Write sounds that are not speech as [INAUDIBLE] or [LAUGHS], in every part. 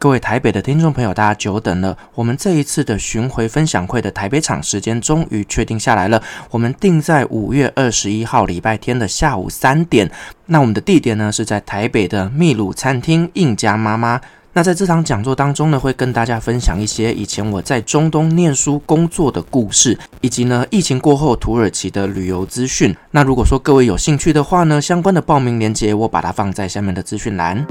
各位台北的听众朋友，大家久等了。我们这一次的巡回分享会的台北场时间终于确定下来了，我们定在五月二十一号礼拜天的下午三点。那我们的地点呢，是在台北的秘鲁餐厅印加妈妈。那在这场讲座当中呢，会跟大家分享一些以前我在中东念书工作的故事，以及呢疫情过后土耳其的旅游资讯。那如果说各位有兴趣的话呢，相关的报名链接我把它放在下面的资讯栏。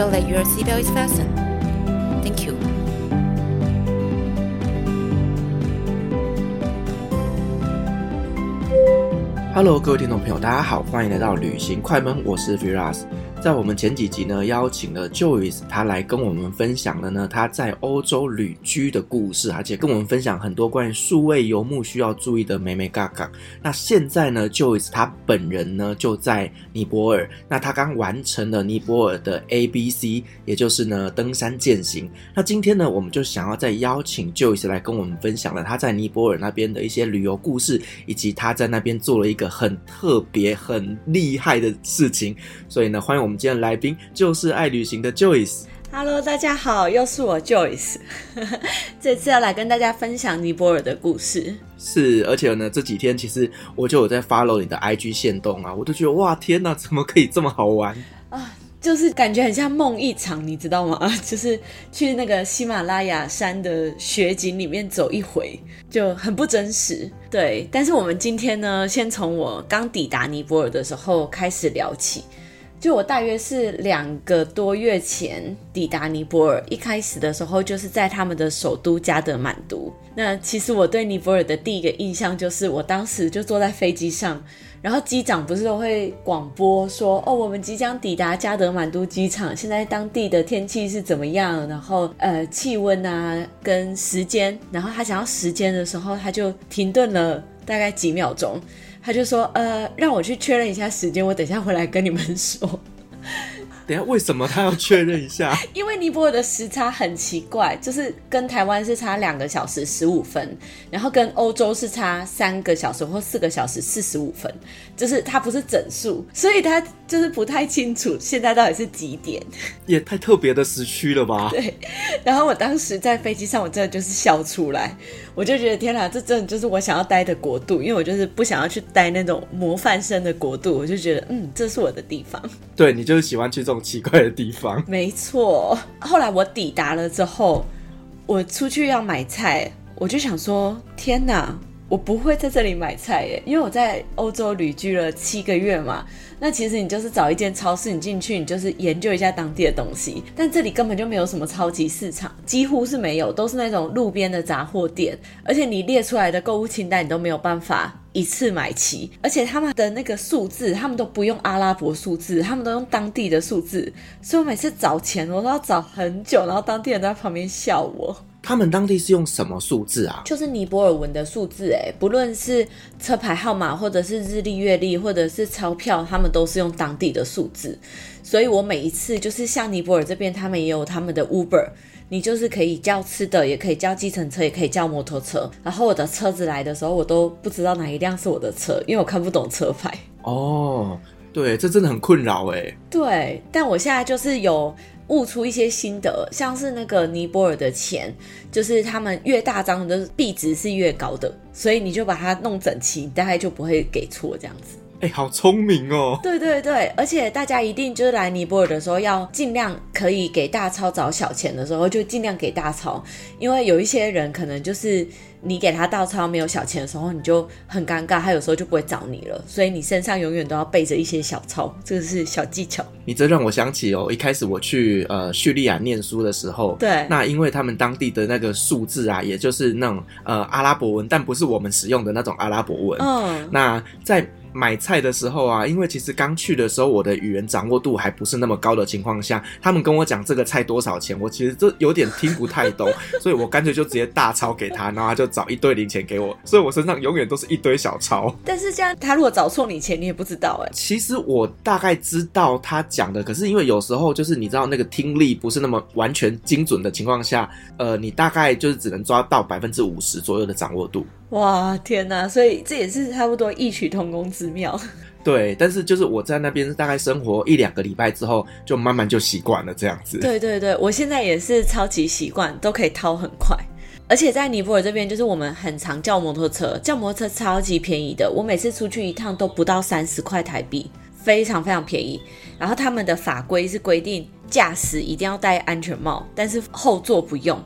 Sure that your seatbelt is fastened. Thank you. Hello，各位听众朋友，大家好，欢迎来到旅行快门，我是 Firas。在我们前几集呢，邀请了 Joyce，他来跟我们分享了呢他在欧洲旅居的故事，而且跟我们分享很多关于数位游牧需要注意的美美嘎嘎。那现在呢，Joyce 他本人呢就在尼泊尔，那他刚完成了尼泊尔的 ABC，也就是呢登山健行。那今天呢，我们就想要再邀请 Joyce 来跟我们分享了他在尼泊尔那边的一些旅游故事，以及他在那边做了一个很特别、很厉害的事情。所以呢，欢迎我们。我们今天的来宾就是爱旅行的 Joyce。Hello，大家好，又是我 Joyce。[LAUGHS] 这次要来跟大家分享尼泊尔的故事。是，而且呢，这几天其实我就有在 follow 你的 IG 线动啊，我就觉得哇，天哪，怎么可以这么好玩啊？就是感觉很像梦一场，你知道吗？[LAUGHS] 就是去那个喜马拉雅山的雪景里面走一回，就很不真实。对，但是我们今天呢，先从我刚抵达尼泊尔的时候开始聊起。就我大约是两个多月前抵达尼泊尔，一开始的时候就是在他们的首都加德满都。那其实我对尼泊尔的第一个印象就是，我当时就坐在飞机上，然后机长不是都会广播说：“哦，我们即将抵达加德满都机场，现在当地的天气是怎么样？然后呃，气温啊跟时间。”然后他想要时间的时候，他就停顿了大概几秒钟。他就说：“呃，让我去确认一下时间，我等一下回来跟你们说。”等下，为什么他要确认一下？[LAUGHS] 因为尼泊尔的时差很奇怪，就是跟台湾是差两个小时十五分，然后跟欧洲是差三个小时或四个小时四十五分，就是它不是整数，所以他就是不太清楚现在到底是几点。也太特别的时区了吧？对。然后我当时在飞机上，我真的就是笑出来，我就觉得天哪，这真的就是我想要待的国度，因为我就是不想要去待那种模范生的国度，我就觉得嗯，这是我的地方。[LAUGHS] 对，你就是喜欢去这种。奇怪的地方，没错。后来我抵达了之后，我出去要买菜，我就想说：天哪，我不会在这里买菜耶，因为我在欧洲旅居了七个月嘛。那其实你就是找一间超市，你进去，你就是研究一下当地的东西。但这里根本就没有什么超级市场，几乎是没有，都是那种路边的杂货店。而且你列出来的购物清单，你都没有办法一次买齐。而且他们的那个数字，他们都不用阿拉伯数字，他们都用当地的数字。所以我每次找钱，我都要找很久，然后当地人都在旁边笑我。他们当地是用什么数字啊？就是尼泊尔文的数字，哎，不论是车牌号码，或者是日历、月历，或者是钞票，他们都是用当地的数字。所以我每一次就是像尼泊尔这边，他们也有他们的 Uber，你就是可以叫吃的，也可以叫计程车，也可以叫摩托车。然后我的车子来的时候，我都不知道哪一辆是我的车，因为我看不懂车牌。哦，对，这真的很困扰哎。对，但我现在就是有。悟出一些心得，像是那个尼泊尔的钱，就是他们越大张的币值是越高的，所以你就把它弄整齐，大概就不会给错这样子。哎、欸，好聪明哦！对对对，而且大家一定就是来尼泊尔的时候，要尽量可以给大钞找小钱的时候，就尽量给大钞，因为有一些人可能就是。你给他大钞没有小钱的时候，你就很尴尬，他有时候就不会找你了。所以你身上永远都要备着一些小钞，这个是小技巧。你这让我想起哦，一开始我去呃叙利亚念书的时候，对，那因为他们当地的那个数字啊，也就是那种呃阿拉伯文，但不是我们使用的那种阿拉伯文。嗯，那在。买菜的时候啊，因为其实刚去的时候，我的语言掌握度还不是那么高的情况下，他们跟我讲这个菜多少钱，我其实这有点听不太懂，[LAUGHS] 所以我干脆就直接大钞给他，然后他就找一堆零钱给我，所以我身上永远都是一堆小钞。但是这样，他如果找错你钱，你也不知道哎。其实我大概知道他讲的，可是因为有时候就是你知道那个听力不是那么完全精准的情况下，呃，你大概就是只能抓到百分之五十左右的掌握度。哇，天哪！所以这也是差不多异曲同工之妙。[LAUGHS] [LAUGHS] 对，但是就是我在那边大概生活一两个礼拜之后，就慢慢就习惯了这样子。对对对，我现在也是超级习惯，都可以掏很快。而且在尼泊尔这边，就是我们很常叫摩托车，叫摩托车超级便宜的。我每次出去一趟都不到三十块台币，非常非常便宜。然后他们的法规是规定驾驶一定要戴安全帽，但是后座不用。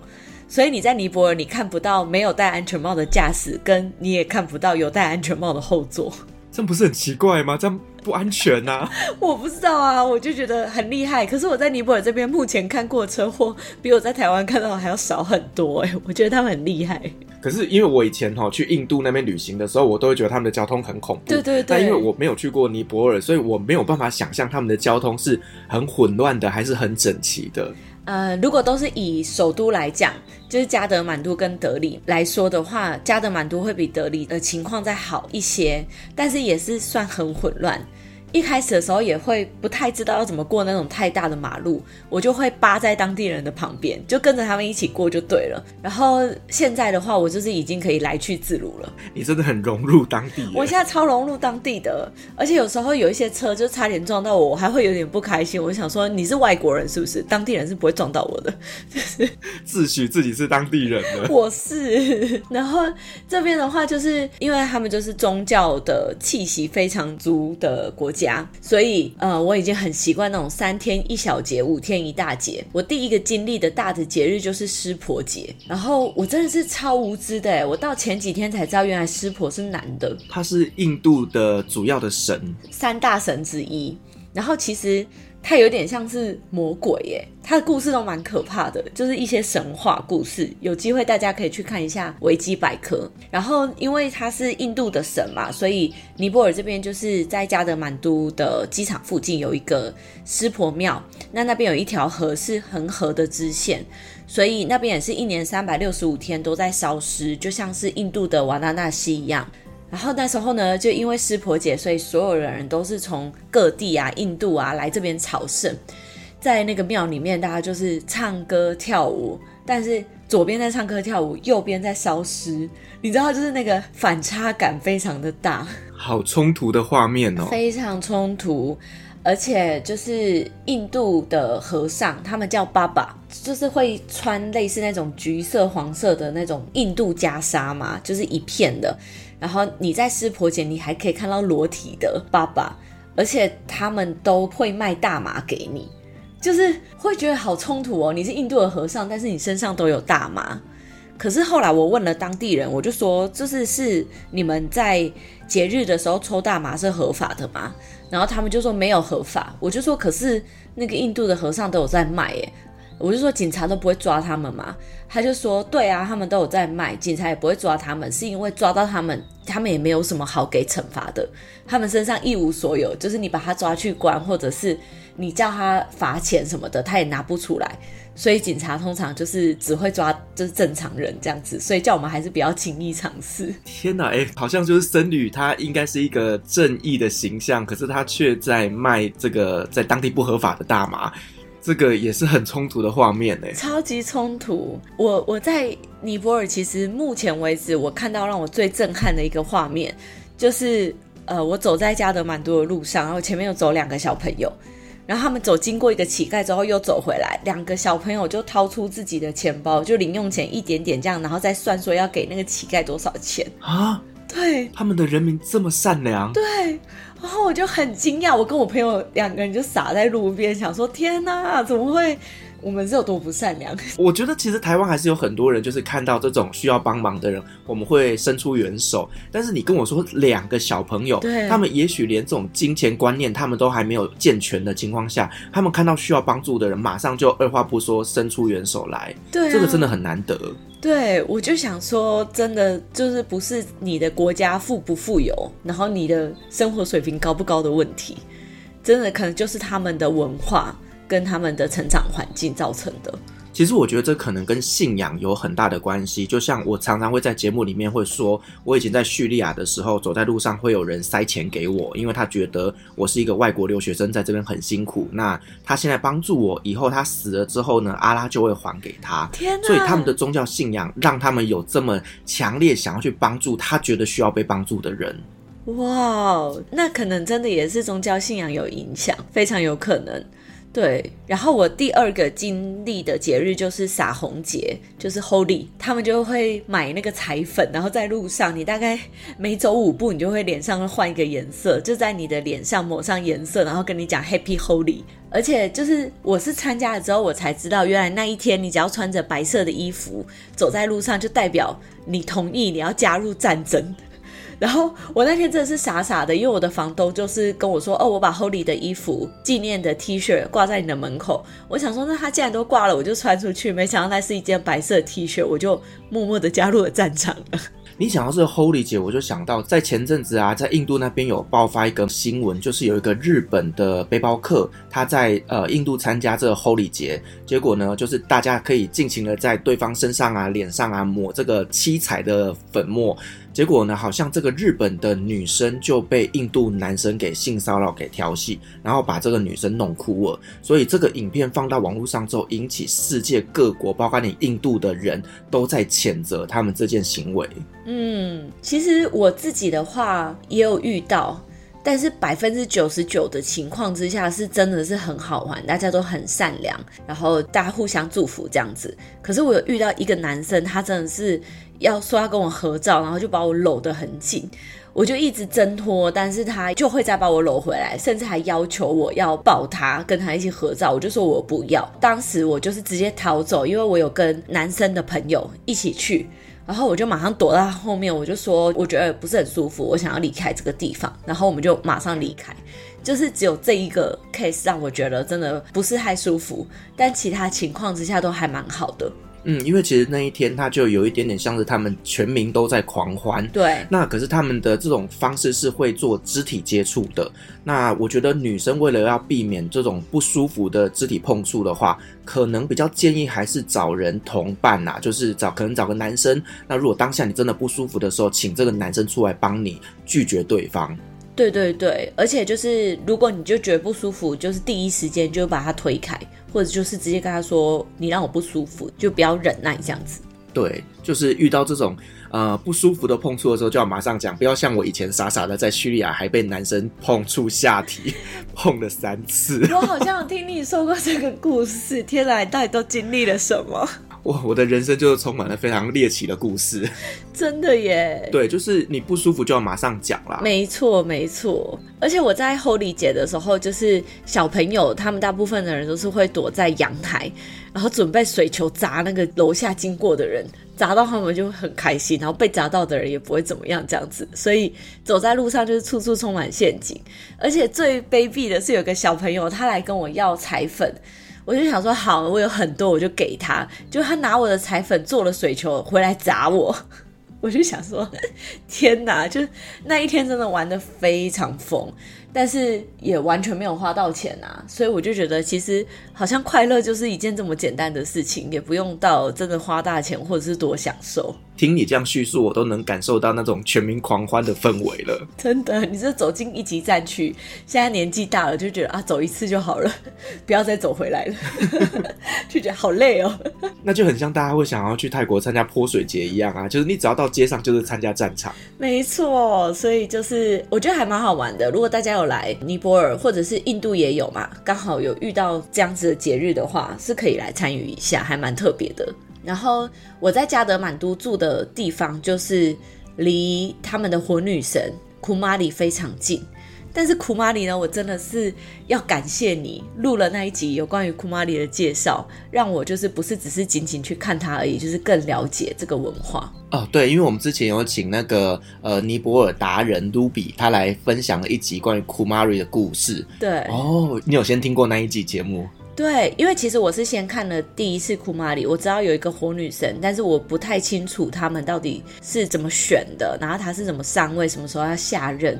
所以你在尼泊尔，你看不到没有戴安全帽的驾驶，跟你也看不到有戴安全帽的后座，这不是很奇怪吗？这样不安全呐、啊？我不知道啊，我就觉得很厉害。可是我在尼泊尔这边目前看过的车祸，比我在台湾看到的还要少很多哎、欸，我觉得他们很厉害。可是因为我以前哈去印度那边旅行的时候，我都会觉得他们的交通很恐怖。对对对。但因为我没有去过尼泊尔，所以我没有办法想象他们的交通是很混乱的，还是很整齐的。呃，如果都是以首都来讲，就是加德满都跟德里来说的话，加德满都会比德里的情况再好一些，但是也是算很混乱。一开始的时候也会不太知道要怎么过那种太大的马路，我就会扒在当地人的旁边，就跟着他们一起过就对了。然后现在的话，我就是已经可以来去自如了。你真的很融入当地。我现在超融入当地的，而且有时候有一些车就差点撞到我，我还会有点不开心。我想说，你是外国人是不是？当地人是不会撞到我的，就 [LAUGHS] 是自诩自己是当地人的。我是。然后这边的话，就是因为他们就是宗教的气息非常足的国家。所以，呃，我已经很习惯那种三天一小节，五天一大节。我第一个经历的大的节日就是湿婆节，然后我真的是超无知的，我到前几天才知道，原来湿婆是男的。他是印度的主要的神，三大神之一。然后其实。它有点像是魔鬼耶，它的故事都蛮可怕的，就是一些神话故事。有机会大家可以去看一下维基百科。然后因为它是印度的神嘛，所以尼泊尔这边就是在加德满都的机场附近有一个湿婆庙。那那边有一条河是恒河的支线，所以那边也是一年三百六十五天都在烧尸，就像是印度的瓦拉纳西一样。然后那时候呢，就因为湿婆节，所以所有的人都是从各地啊、印度啊来这边朝圣。在那个庙里面，大家就是唱歌跳舞，但是左边在唱歌跳舞，右边在烧尸，你知道，就是那个反差感非常的大，好冲突的画面哦，非常冲突。而且就是印度的和尚，他们叫爸爸，就是会穿类似那种橘色、黄色的那种印度袈裟嘛，就是一片的。然后你在湿婆节，你还可以看到裸体的爸爸，而且他们都会卖大麻给你，就是会觉得好冲突哦。你是印度的和尚，但是你身上都有大麻。可是后来我问了当地人，我就说，就是是你们在节日的时候抽大麻是合法的吗？然后他们就说没有合法。我就说，可是那个印度的和尚都有在卖耶。我就说警察都不会抓他们嘛，他就说对啊，他们都有在卖，警察也不会抓他们，是因为抓到他们，他们也没有什么好给惩罚的，他们身上一无所有，就是你把他抓去关，或者是你叫他罚钱什么的，他也拿不出来，所以警察通常就是只会抓就是正常人这样子，所以叫我们还是不要轻易尝试。天哪，哎，好像就是僧侣，他应该是一个正义的形象，可是他却在卖这个在当地不合法的大麻。这个也是很冲突的画面呢，超级冲突。我我在尼泊尔，其实目前为止，我看到让我最震撼的一个画面，就是呃，我走在加德满都的路上，然后前面有走两个小朋友，然后他们走经过一个乞丐之后又走回来，两个小朋友就掏出自己的钱包，就零用钱一点点这样，然后再算说要给那个乞丐多少钱啊？对，他们的人民这么善良。对，然后我就很惊讶，我跟我朋友两个人就傻在路边，想说：天哪，怎么会？我们是有多不善良？[LAUGHS] 我觉得其实台湾还是有很多人，就是看到这种需要帮忙的人，我们会伸出援手。但是你跟我说两个小朋友，对，他们也许连这种金钱观念他们都还没有健全的情况下，他们看到需要帮助的人，马上就二话不说伸出援手来。对啊，这个真的很难得。对，我就想说，真的就是不是你的国家富不富有，然后你的生活水平高不高的问题，真的可能就是他们的文化。跟他们的成长环境造成的。其实我觉得这可能跟信仰有很大的关系。就像我常常会在节目里面会说，我以前在叙利亚的时候，走在路上会有人塞钱给我，因为他觉得我是一个外国留学生，在这边很辛苦。那他现在帮助我，以后他死了之后呢，阿拉就会还给他。天哪！所以他们的宗教信仰让他们有这么强烈想要去帮助他觉得需要被帮助的人。哇，那可能真的也是宗教信仰有影响，非常有可能。对，然后我第二个经历的节日就是撒红节，就是 Holy，他们就会买那个彩粉，然后在路上，你大概每走五步，你就会脸上换一个颜色，就在你的脸上抹上颜色，然后跟你讲 Happy Holy。而且就是我是参加了之后，我才知道原来那一天你只要穿着白色的衣服走在路上，就代表你同意你要加入战争。然后我那天真的是傻傻的，因为我的房东就是跟我说：“哦，我把 Holy 的衣服、纪念的 T 恤挂在你的门口。”我想说，那他既然都挂了，我就穿出去。没想到那是一件白色 T 恤，我就默默的加入了战场了。[LAUGHS] 你想到这个 Holy 节，我就想到在前阵子啊，在印度那边有爆发一个新闻，就是有一个日本的背包客，他在呃印度参加这个 Holy 节，结果呢，就是大家可以尽情的在对方身上啊、脸上啊抹这个七彩的粉末。结果呢，好像这个日本的女生就被印度男生给性骚扰、给调戏，然后把这个女生弄哭了。所以这个影片放到网络上之后，引起世界各国，包括你印度的人都在谴责他们这件行为。嗯，其实我自己的话也有遇到，但是百分之九十九的情况之下是真的是很好玩，大家都很善良，然后大家互相祝福这样子。可是我有遇到一个男生，他真的是。要说要跟我合照，然后就把我搂得很紧，我就一直挣脱，但是他就会再把我搂回来，甚至还要求我要抱他，跟他一起合照，我就说我不要。当时我就是直接逃走，因为我有跟男生的朋友一起去，然后我就马上躲到他后面，我就说我觉得不是很舒服，我想要离开这个地方，然后我们就马上离开。就是只有这一个 case 让我觉得真的不是太舒服，但其他情况之下都还蛮好的。嗯，因为其实那一天他就有一点点像是他们全民都在狂欢，对。那可是他们的这种方式是会做肢体接触的。那我觉得女生为了要避免这种不舒服的肢体碰触的话，可能比较建议还是找人同伴呐，就是找可能找个男生。那如果当下你真的不舒服的时候，请这个男生出来帮你拒绝对方。对对对，而且就是如果你就觉得不舒服，就是第一时间就把他推开，或者就是直接跟他说你让我不舒服，就不要忍耐这样子。对，就是遇到这种呃不舒服的碰触的时候，就要马上讲，不要像我以前傻傻的在叙利亚还被男生碰触下体 [LAUGHS] 碰了三次。我好像有听你说过这个故事，天哪，你到底都经历了什么？我我的人生就是充满了非常猎奇的故事，真的耶。[LAUGHS] 对，就是你不舒服就要马上讲啦。没错，没错。而且我在 Holy 节的时候，就是小朋友他们大部分的人都是会躲在阳台，然后准备水球砸那个楼下经过的人，砸到他们就很开心，然后被砸到的人也不会怎么样这样子。所以走在路上就是处处充满陷阱。而且最卑鄙的是，有个小朋友他来跟我要彩粉。我就想说，好，我有很多，我就给他。就他拿我的彩粉做了水球回来砸我，[LAUGHS] 我就想说，天哪！就那一天真的玩的非常疯。但是也完全没有花到钱啊，所以我就觉得其实好像快乐就是一件这么简单的事情，也不用到真的花大钱或者是多享受。听你这样叙述，我都能感受到那种全民狂欢的氛围了。真的，你这走进一级战区，现在年纪大了就觉得啊，走一次就好了，[LAUGHS] 不要再走回来了，[LAUGHS] 就觉得好累哦。[LAUGHS] 那就很像大家会想要去泰国参加泼水节一样啊，就是你只要到街上就是参加战场。没错，所以就是我觉得还蛮好玩的。如果大家有来尼泊尔或者是印度也有嘛，刚好有遇到这样子的节日的话，是可以来参与一下，还蛮特别的。然后我在加德满都住的地方就是离他们的火女神库玛里非常近。但是库玛里呢，我真的是要感谢你录了那一集有关于库玛里的介绍，让我就是不是只是仅仅去看它而已，就是更了解这个文化。哦，对，因为我们之前有请那个呃尼泊尔达人卢比，他来分享了一集关于库玛里的故事。对，哦，你有先听过那一集节目？对，因为其实我是先看了第一次库玛里，我知道有一个火女神，但是我不太清楚他们到底是怎么选的，然后他是怎么上位，什么时候要下任，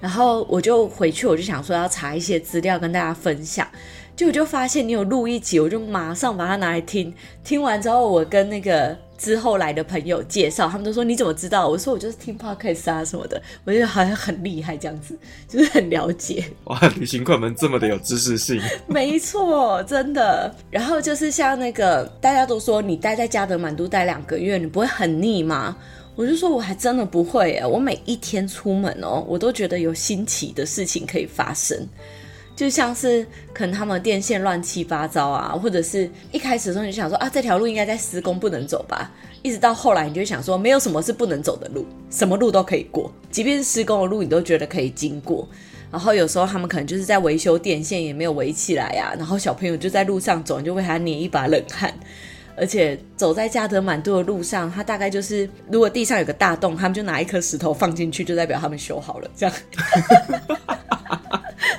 然后我就回去，我就想说要查一些资料跟大家分享。就我就发现你有录一集，我就马上把它拿来听。听完之后，我跟那个之后来的朋友介绍，他们都说你怎么知道？我说我就是听 podcast 啊什么的，我觉得好像很厉害这样子，就是很了解。哇，旅行快门这么的有知识性。没错，真的。然后就是像那个大家都说你待在加德满都待两个月，你不会很腻吗？我就说我还真的不会耶，我每一天出门哦，我都觉得有新奇的事情可以发生。就像是可能他们电线乱七八糟啊，或者是一开始的时候你就想说啊，这条路应该在施工不能走吧，一直到后来你就想说没有什么是不能走的路，什么路都可以过，即便是施工的路你都觉得可以经过。然后有时候他们可能就是在维修电线也没有围起来啊，然后小朋友就在路上走，你就为他捏一把冷汗。而且走在加德满都的路上，他大概就是如果地上有个大洞，他们就拿一颗石头放进去，就代表他们修好了，这样。[LAUGHS]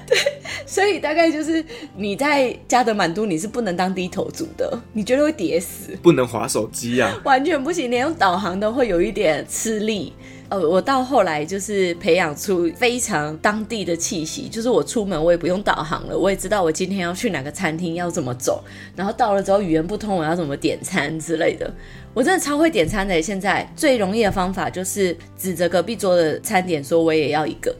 对。所以大概就是你在加德满都，你是不能当低头族的，你觉得会跌死，不能滑手机啊，完全不行，连用导航都会有一点吃力。呃，我到后来就是培养出非常当地的气息，就是我出门我也不用导航了，我也知道我今天要去哪个餐厅要怎么走，然后到了之后语言不通，我要怎么点餐之类的，我真的超会点餐的。现在最容易的方法就是指着隔壁桌的餐点说我也要一个。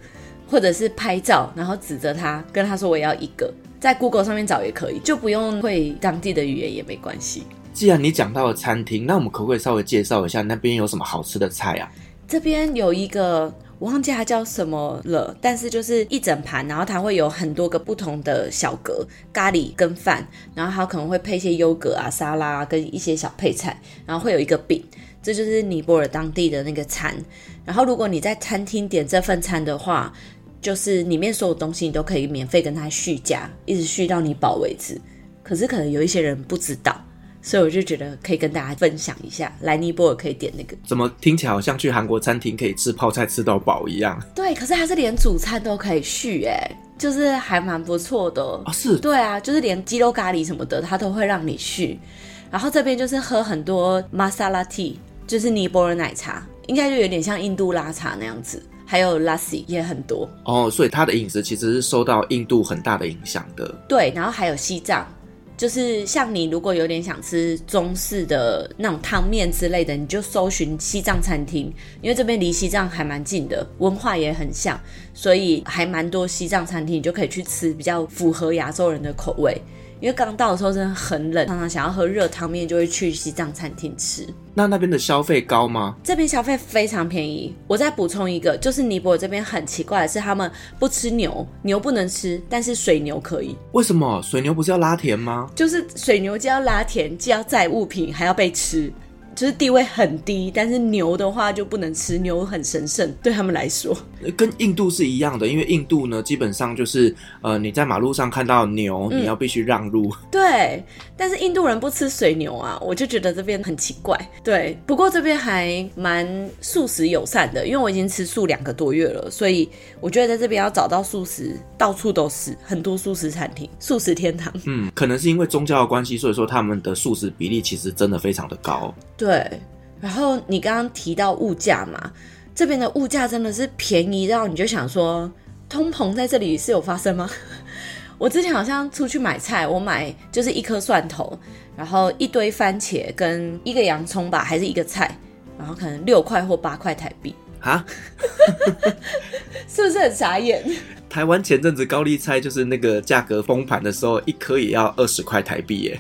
或者是拍照，然后指着他，跟他说我也要一个，在 Google 上面找也可以，就不用会当地的语言也没关系。既然你讲到了餐厅，那我们可不可以稍微介绍一下那边有什么好吃的菜啊？这边有一个我忘记它叫什么了，但是就是一整盘，然后它会有很多个不同的小格咖喱跟饭，然后它可能会配一些优格啊、沙拉跟一些小配菜，然后会有一个饼，这就是尼泊尔当地的那个餐。然后如果你在餐厅点这份餐的话，就是里面所有东西你都可以免费跟他续加，一直续到你饱为止。可是可能有一些人不知道，所以我就觉得可以跟大家分享一下，来尼泊尔可以点那个。怎么听起来好像去韩国餐厅可以吃泡菜吃到饱一样？对，可是它是连主餐都可以续，哎，就是还蛮不错的。哦，是。对啊，就是连鸡肉咖喱什么的，它都会让你续。然后这边就是喝很多 masala tea，就是尼泊尔奶茶，应该就有点像印度拉茶那样子。还有 lassi 也很多哦，所以它的饮食其实是受到印度很大的影响的。对，然后还有西藏，就是像你如果有点想吃中式的那种汤面之类的，你就搜寻西藏餐厅，因为这边离西藏还蛮近的，文化也很像，所以还蛮多西藏餐厅，你就可以去吃比较符合亚洲人的口味。因为刚到的时候真的很冷，常常想要喝热汤面，就会去西藏餐厅吃。那那边的消费高吗？这边消费非常便宜。我再补充一个，就是尼泊尔这边很奇怪的是，他们不吃牛，牛不能吃，但是水牛可以。为什么？水牛不是要拉田吗？就是水牛既要拉田，既要载物品，还要被吃。就是地位很低，但是牛的话就不能吃，牛很神圣，对他们来说，跟印度是一样的，因为印度呢，基本上就是呃，你在马路上看到牛，嗯、你要必须让路。[LAUGHS] 对，但是印度人不吃水牛啊，我就觉得这边很奇怪。对，不过这边还蛮素食友善的，因为我已经吃素两个多月了，所以我觉得在这边要找到素食，到处都是很多素食餐厅，素食天堂。嗯，可能是因为宗教的关系，所以说他们的素食比例其实真的非常的高。对。对，然后你刚刚提到物价嘛，这边的物价真的是便宜到你就想说，通膨在这里是有发生吗？[LAUGHS] 我之前好像出去买菜，我买就是一颗蒜头，然后一堆番茄跟一个洋葱吧，还是一个菜，然后可能六块或八块台币啊，[LAUGHS] 是不是很傻眼？台湾前阵子高丽菜就是那个价格崩盘的时候，一颗也要二十块台币耶。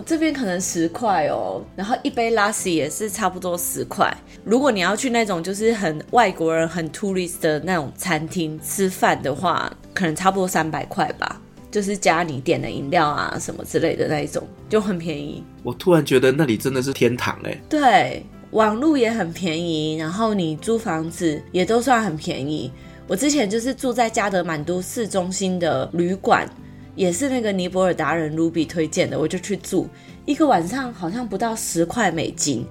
这边可能十块哦，然后一杯 lassi 也是差不多十块。如果你要去那种就是很外国人、很 tourist 的那种餐厅吃饭的话，可能差不多三百块吧，就是加你点的饮料啊什么之类的那一种，就很便宜。我突然觉得那里真的是天堂哎。对，网路也很便宜，然后你租房子也都算很便宜。我之前就是住在加德满都市中心的旅馆，也是那个尼泊尔达人 Ruby 推荐的，我就去住，一个晚上好像不到十块美金。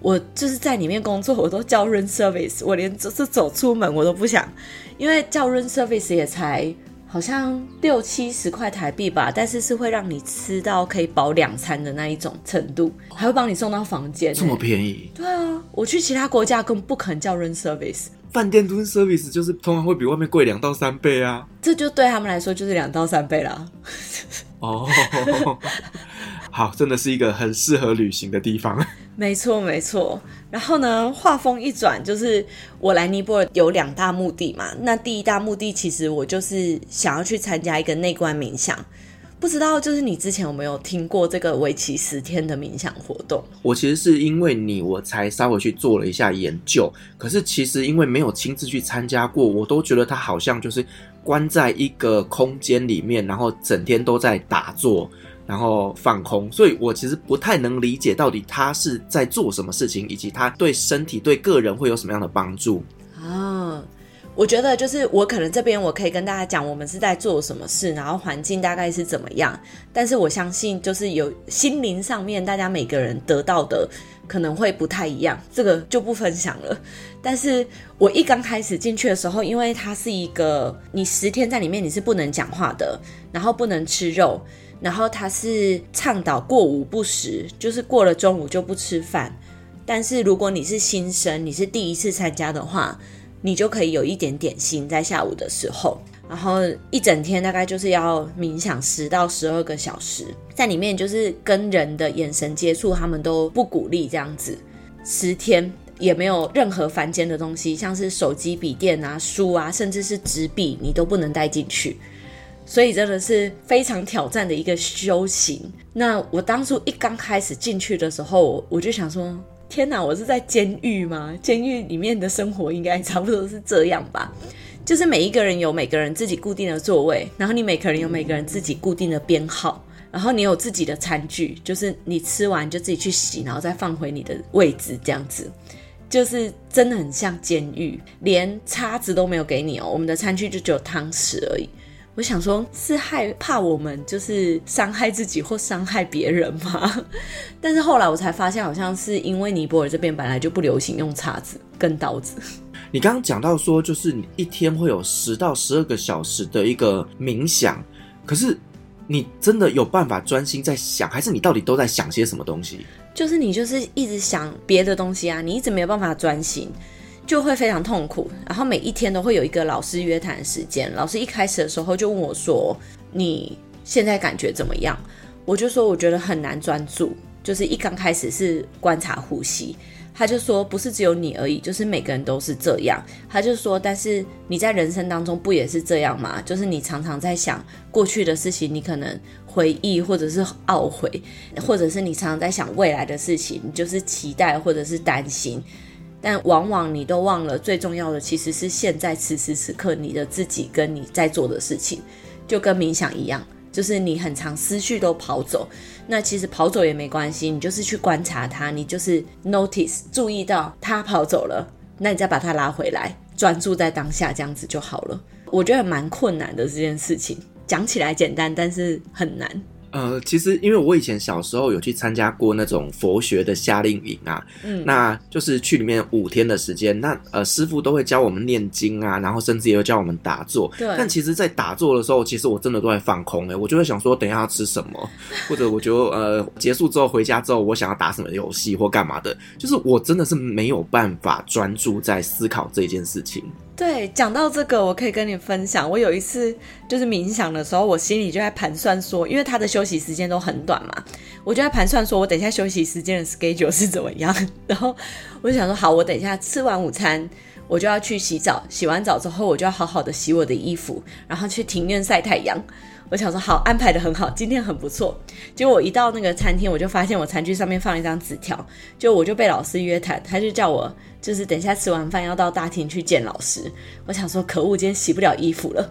我就是在里面工作，我都叫 room service，我连就是走出门我都不想，因为叫 room service 也才好像六七十块台币吧，但是是会让你吃到可以饱两餐的那一种程度，还会帮你送到房间，这么便宜？对啊，我去其他国家根本不可能叫 room service，饭店 room service 就是通常会比外面贵两到三倍啊，这就对他们来说就是两到三倍啦。哦，[LAUGHS] 好，真的是一个很适合旅行的地方。没错，没错。然后呢，话锋一转，就是我来尼泊尔有两大目的嘛。那第一大目的，其实我就是想要去参加一个内观冥想。不知道，就是你之前有没有听过这个为期十天的冥想活动？我其实是因为你，我才稍微去做了一下研究。可是其实因为没有亲自去参加过，我都觉得它好像就是关在一个空间里面，然后整天都在打坐。然后放空，所以我其实不太能理解到底他是在做什么事情，以及他对身体、对个人会有什么样的帮助？我觉得就是我可能这边我可以跟大家讲，我们是在做什么事，然后环境大概是怎么样。但是我相信，就是有心灵上面，大家每个人得到的可能会不太一样，这个就不分享了。但是我一刚开始进去的时候，因为它是一个你十天在里面你是不能讲话的，然后不能吃肉。然后它是倡导过午不食，就是过了中午就不吃饭。但是如果你是新生，你是第一次参加的话，你就可以有一点点心在下午的时候。然后一整天大概就是要冥想十到十二个小时，在里面就是跟人的眼神接触，他们都不鼓励这样子。十天也没有任何凡间的东西，像是手机、笔电啊、书啊，甚至是纸笔，你都不能带进去。所以真的是非常挑战的一个修行。那我当初一刚开始进去的时候，我就想说：天哪，我是在监狱吗？监狱里面的生活应该差不多是这样吧？就是每一个人有每个人自己固定的座位，然后你每个人有每个人自己固定的编号，然后你有自己的餐具，就是你吃完就自己去洗，然后再放回你的位置，这样子，就是真的很像监狱，连叉子都没有给你哦，我们的餐具就只有汤匙而已。我想说，是害怕我们就是伤害自己或伤害别人吗？[LAUGHS] 但是后来我才发现，好像是因为尼泊尔这边本来就不流行用叉子跟刀子。[LAUGHS] 你刚刚讲到说，就是你一天会有十到十二个小时的一个冥想，可是你真的有办法专心在想，还是你到底都在想些什么东西？就是你就是一直想别的东西啊，你一直没有办法专心。就会非常痛苦，然后每一天都会有一个老师约谈时间。老师一开始的时候就问我说：“你现在感觉怎么样？”我就说：“我觉得很难专注。”就是一刚开始是观察呼吸，他就说：“不是只有你而已，就是每个人都是这样。”他就说：“但是你在人生当中不也是这样吗？就是你常常在想过去的事情，你可能回忆或者是懊悔，或者是你常常在想未来的事情，你就是期待或者是担心。”但往往你都忘了，最重要的其实是现在此时此刻你的自己跟你在做的事情，就跟冥想一样，就是你很常思绪都跑走，那其实跑走也没关系，你就是去观察它，你就是 notice 注意到它跑走了，那你再把它拉回来，专注在当下，这样子就好了。我觉得蛮困难的这件事情，讲起来简单，但是很难。呃，其实因为我以前小时候有去参加过那种佛学的夏令营啊，嗯，那就是去里面五天的时间，那呃师傅都会教我们念经啊，然后甚至也会教我们打坐。对。但其实，在打坐的时候，其实我真的都在放空诶、欸，我就会想说，等一下要吃什么，或者我就呃结束之后回家之后，我想要打什么游戏或干嘛的，就是我真的是没有办法专注在思考这件事情。对，讲到这个，我可以跟你分享。我有一次就是冥想的时候，我心里就在盘算说，因为他的休息时间都很短嘛，我就在盘算说我等一下休息时间的 schedule 是怎么样。[LAUGHS] 然后我就想说，好，我等一下吃完午餐，我就要去洗澡，洗完澡之后，我就要好好的洗我的衣服，然后去庭院晒太阳。我想说好，安排得很好，今天很不错。结果我一到那个餐厅，我就发现我餐具上面放了一张纸条，就我就被老师约谈，他就叫我就是等下吃完饭要到大厅去见老师。我想说可恶，今天洗不了衣服了。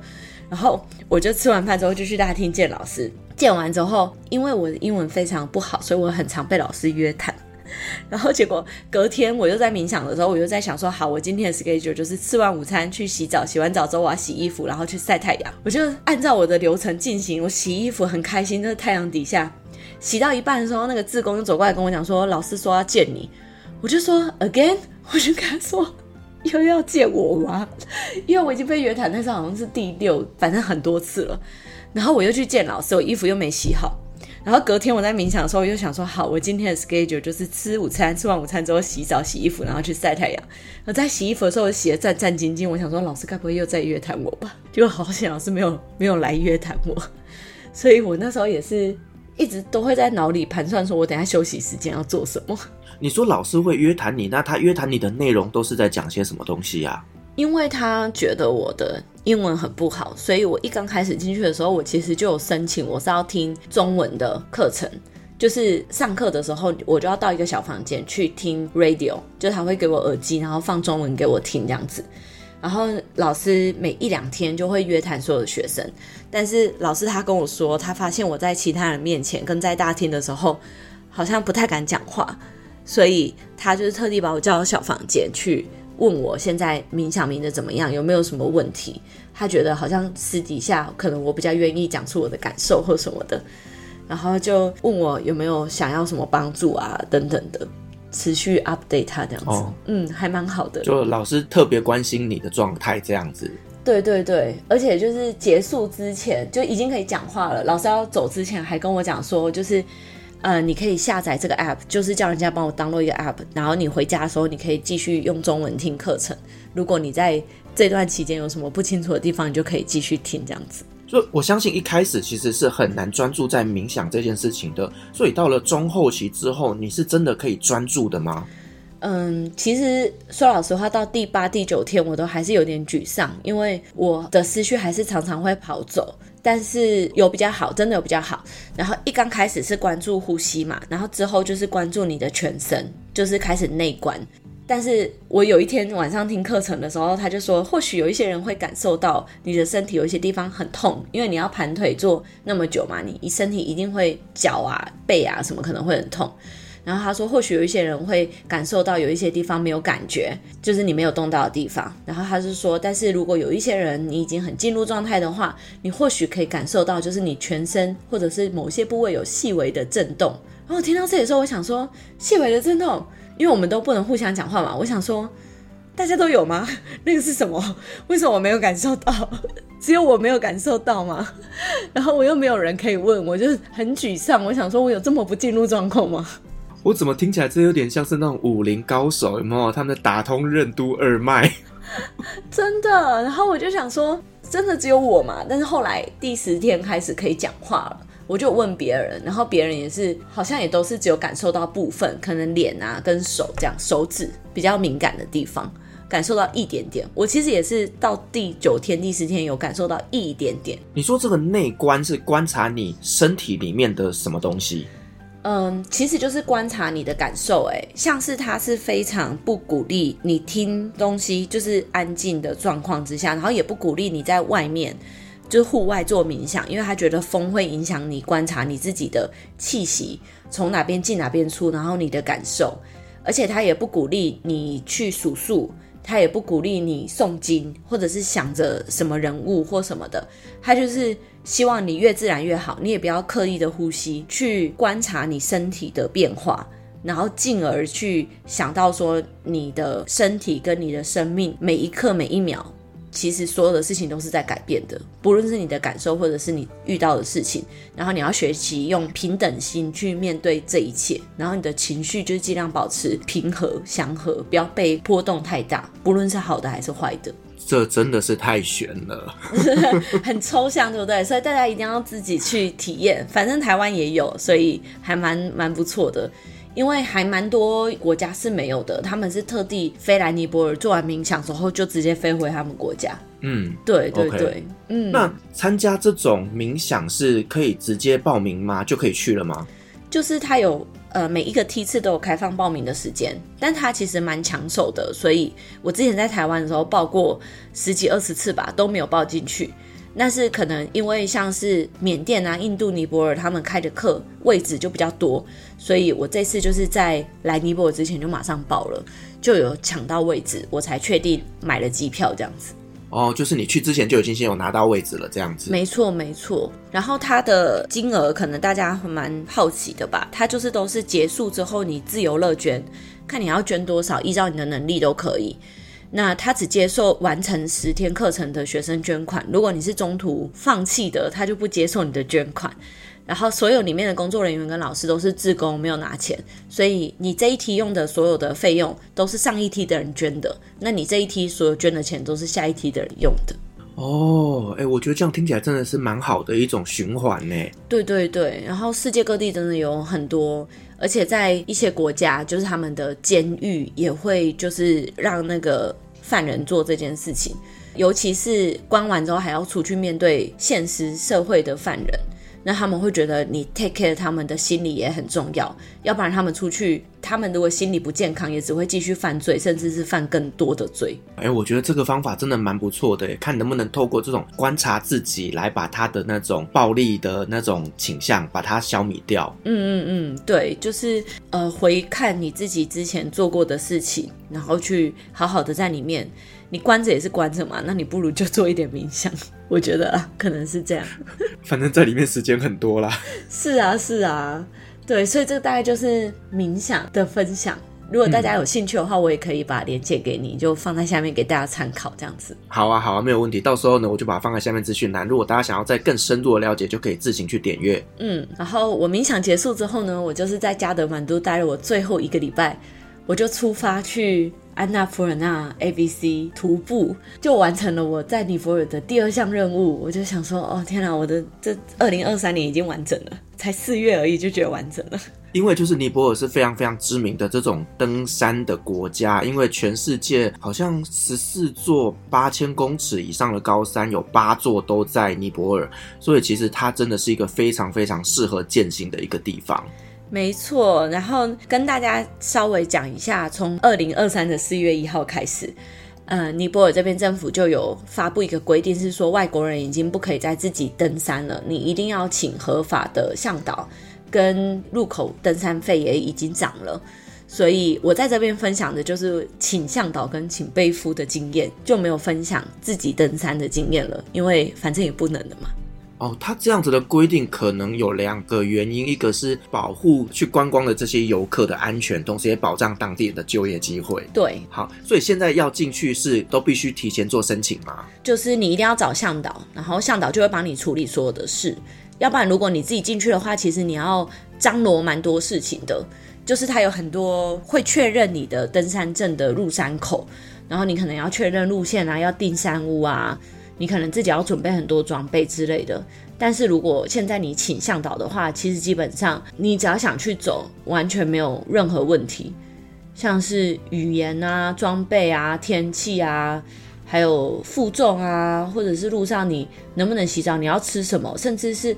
然后我就吃完饭之后就去大厅见老师。见完之后，因为我的英文非常不好，所以我很常被老师约谈。[LAUGHS] 然后结果隔天我又在冥想的时候，我又在想说，好，我今天的 schedule 就是吃完午餐去洗澡，洗完澡之后我要洗衣服，然后去晒太阳。我就按照我的流程进行，我洗衣服很开心，在太阳底下洗到一半的时候，那个志工就走过来跟我讲说，老师说要见你，我就说 again，[LAUGHS] 我就跟他说又要见我吗？[LAUGHS] 因为我已经被约谈，但是好像是第六，反正很多次了。然后我又去见老师，我衣服又没洗好。然后隔天我在冥想的时候，我又想说，好，我今天的 schedule 就是吃午餐，吃完午餐之后洗澡、洗衣服，然后去晒太阳。我在洗衣服的时候，我洗得战战兢兢。我想说，老师该不会又在约谈我吧？结果好险，老师没有没有来约谈我。[LAUGHS] 所以我那时候也是一直都会在脑里盘算，说我等下休息时间要做什么。你说老师会约谈你，那他约谈你的内容都是在讲些什么东西呀？因为他觉得我的英文很不好，所以我一刚开始进去的时候，我其实就有申请我是要听中文的课程，就是上课的时候我就要到一个小房间去听 radio，就他会给我耳机，然后放中文给我听这样子。然后老师每一两天就会约谈所有的学生，但是老师他跟我说，他发现我在其他人面前跟在大厅的时候好像不太敢讲话，所以他就是特地把我叫到小房间去。问我现在冥想冥的怎么样，有没有什么问题？他觉得好像私底下可能我比较愿意讲出我的感受或什么的，然后就问我有没有想要什么帮助啊等等的，持续 update 他这样子，哦、嗯，还蛮好的。就老师特别关心你的状态这样子。对对对，而且就是结束之前就已经可以讲话了。老师要走之前还跟我讲说，就是。呃，你可以下载这个 app，就是叫人家帮我 download 一个 app，然后你回家的时候，你可以继续用中文听课程。如果你在这段期间有什么不清楚的地方，你就可以继续听这样子。所以我相信一开始其实是很难专注在冥想这件事情的，所以到了中后期之后，你是真的可以专注的吗？嗯，其实说老实话，到第八、第九天，我都还是有点沮丧，因为我的思绪还是常常会跑走。但是有比较好，真的有比较好。然后一刚开始是关注呼吸嘛，然后之后就是关注你的全身，就是开始内观。但是我有一天晚上听课程的时候，他就说，或许有一些人会感受到你的身体有一些地方很痛，因为你要盘腿坐那么久嘛，你身体一定会脚啊、背啊什么可能会很痛。然后他说，或许有一些人会感受到有一些地方没有感觉，就是你没有动到的地方。然后他是说，但是如果有一些人你已经很进入状态的话，你或许可以感受到，就是你全身或者是某些部位有细微的震动。然后我听到这里的时候，我想说，细微的震动，因为我们都不能互相讲话嘛。我想说，大家都有吗？[LAUGHS] 那个是什么？为什么我没有感受到？[LAUGHS] 只有我没有感受到吗？[LAUGHS] 然后我又没有人可以问，我就很沮丧。我想说，我有这么不进入状况吗？我怎么听起来这有点像是那种武林高手，有没有？他们打通任督二脉，真的。然后我就想说，真的只有我嘛？但是后来第十天开始可以讲话了，我就问别人，然后别人也是，好像也都是只有感受到部分，可能脸啊跟手这样，手指比较敏感的地方感受到一点点。我其实也是到第九天、第十天有感受到一点点。你说这个内观是观察你身体里面的什么东西？嗯，其实就是观察你的感受，哎，像是他是非常不鼓励你听东西，就是安静的状况之下，然后也不鼓励你在外面，就是户外做冥想，因为他觉得风会影响你观察你自己的气息从哪边进哪边出，然后你的感受，而且他也不鼓励你去数数。他也不鼓励你诵经，或者是想着什么人物或什么的，他就是希望你越自然越好，你也不要刻意的呼吸，去观察你身体的变化，然后进而去想到说你的身体跟你的生命每一刻每一秒。其实所有的事情都是在改变的，不论是你的感受，或者是你遇到的事情，然后你要学习用平等心去面对这一切，然后你的情绪就尽量保持平和祥和，不要被波动太大，不论是好的还是坏的。这真的是太悬了，[LAUGHS] 很抽象，对不对？所以大家一定要自己去体验。反正台湾也有，所以还蛮蛮不错的。因为还蛮多国家是没有的，他们是特地飞来尼泊尔做完冥想之后，就直接飞回他们国家。嗯，对对对，okay. 嗯。那参加这种冥想是可以直接报名吗？就可以去了吗？就是他有呃每一个梯次都有开放报名的时间，但他其实蛮抢手的，所以我之前在台湾的时候报过十几二十次吧，都没有报进去。那是可能因为像是缅甸啊、印度、尼泊尔他们开的课位置就比较多，所以我这次就是在来尼泊尔之前就马上报了，就有抢到位置，我才确定买了机票这样子。哦，就是你去之前就已经先有拿到位置了，这样子。没错，没错。然后它的金额可能大家蛮好奇的吧？它就是都是结束之后你自由乐捐，看你要捐多少，依照你的能力都可以。那他只接受完成十天课程的学生捐款，如果你是中途放弃的，他就不接受你的捐款。然后所有里面的工作人员跟老师都是自工，没有拿钱，所以你这一梯用的所有的费用都是上一梯的人捐的，那你这一梯所有捐的钱都是下一梯的人用的。哦，哎，我觉得这样听起来真的是蛮好的一种循环呢。对对对，然后世界各地真的有很多，而且在一些国家，就是他们的监狱也会就是让那个犯人做这件事情，尤其是关完之后还要出去面对现实社会的犯人。那他们会觉得你 take care 他们的心理也很重要，要不然他们出去，他们如果心理不健康，也只会继续犯罪，甚至是犯更多的罪。哎，我觉得这个方法真的蛮不错的，看能不能透过这种观察自己，来把他的那种暴力的那种倾向，把它消弭掉。嗯嗯嗯，对，就是呃，回看你自己之前做过的事情，然后去好好的在里面。你关着也是关着嘛，那你不如就做一点冥想，我觉得啊，可能是这样。[LAUGHS] 反正在里面时间很多啦。是啊，是啊，对，所以这个大概就是冥想的分享。如果大家有兴趣的话，嗯、我也可以把链接给你，就放在下面给大家参考，这样子。好啊，好啊，没有问题。到时候呢，我就把它放在下面资讯栏。如果大家想要再更深入的了解，就可以自行去点阅。嗯，然后我冥想结束之后呢，我就是在加德满都待了我最后一个礼拜，我就出发去。安娜普尔纳 ABC 徒步就完成了我在尼泊尔的第二项任务，我就想说，哦天哪，我的这二零二三年已经完整了，才四月而已就觉得完整了。因为就是尼泊尔是非常非常知名的这种登山的国家，因为全世界好像十四座八千公尺以上的高山有八座都在尼泊尔，所以其实它真的是一个非常非常适合健行的一个地方。没错，然后跟大家稍微讲一下，从二零二三的四月一号开始，呃，尼泊尔这边政府就有发布一个规定，是说外国人已经不可以再自己登山了，你一定要请合法的向导，跟入口登山费也已经涨了。所以我在这边分享的就是请向导跟请背夫的经验，就没有分享自己登山的经验了，因为反正也不能的嘛。哦，他这样子的规定可能有两个原因，一个是保护去观光的这些游客的安全，同时也保障当地人的就业机会。对，好，所以现在要进去是都必须提前做申请吗？就是你一定要找向导，然后向导就会帮你处理所有的事。要不然如果你自己进去的话，其实你要张罗蛮多事情的。就是他有很多会确认你的登山证的入山口，然后你可能要确认路线啊，要订山屋啊。你可能自己要准备很多装备之类的，但是如果现在你请向导的话，其实基本上你只要想去走，完全没有任何问题。像是语言啊、装备啊、天气啊，还有负重啊，或者是路上你能不能洗澡、你要吃什么，甚至是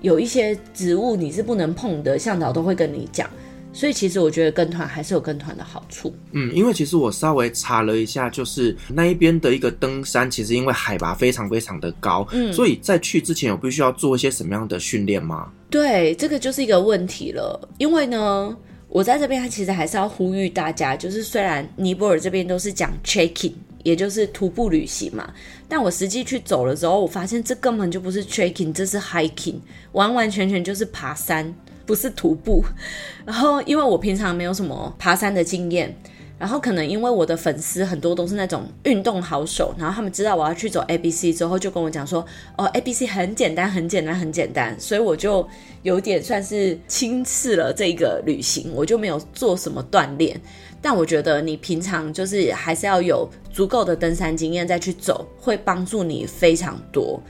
有一些植物你是不能碰的，向导都会跟你讲。所以其实我觉得跟团还是有跟团的好处。嗯，因为其实我稍微查了一下，就是那一边的一个登山，其实因为海拔非常非常的高，嗯，所以在去之前，有必须要做一些什么样的训练吗？对，这个就是一个问题了。因为呢，我在这边其实还是要呼吁大家，就是虽然尼泊尔这边都是讲 trekking，也就是徒步旅行嘛，但我实际去走了之后，我发现这根本就不是 trekking，这是 hiking，完完全全就是爬山。不是徒步，[LAUGHS] 然后因为我平常没有什么爬山的经验，然后可能因为我的粉丝很多都是那种运动好手，然后他们知道我要去走 ABC 之后，就跟我讲说，哦，ABC 很简单，很简单，很简单，所以我就有点算是轻视了这个旅行，我就没有做什么锻炼。但我觉得你平常就是还是要有足够的登山经验再去走，会帮助你非常多。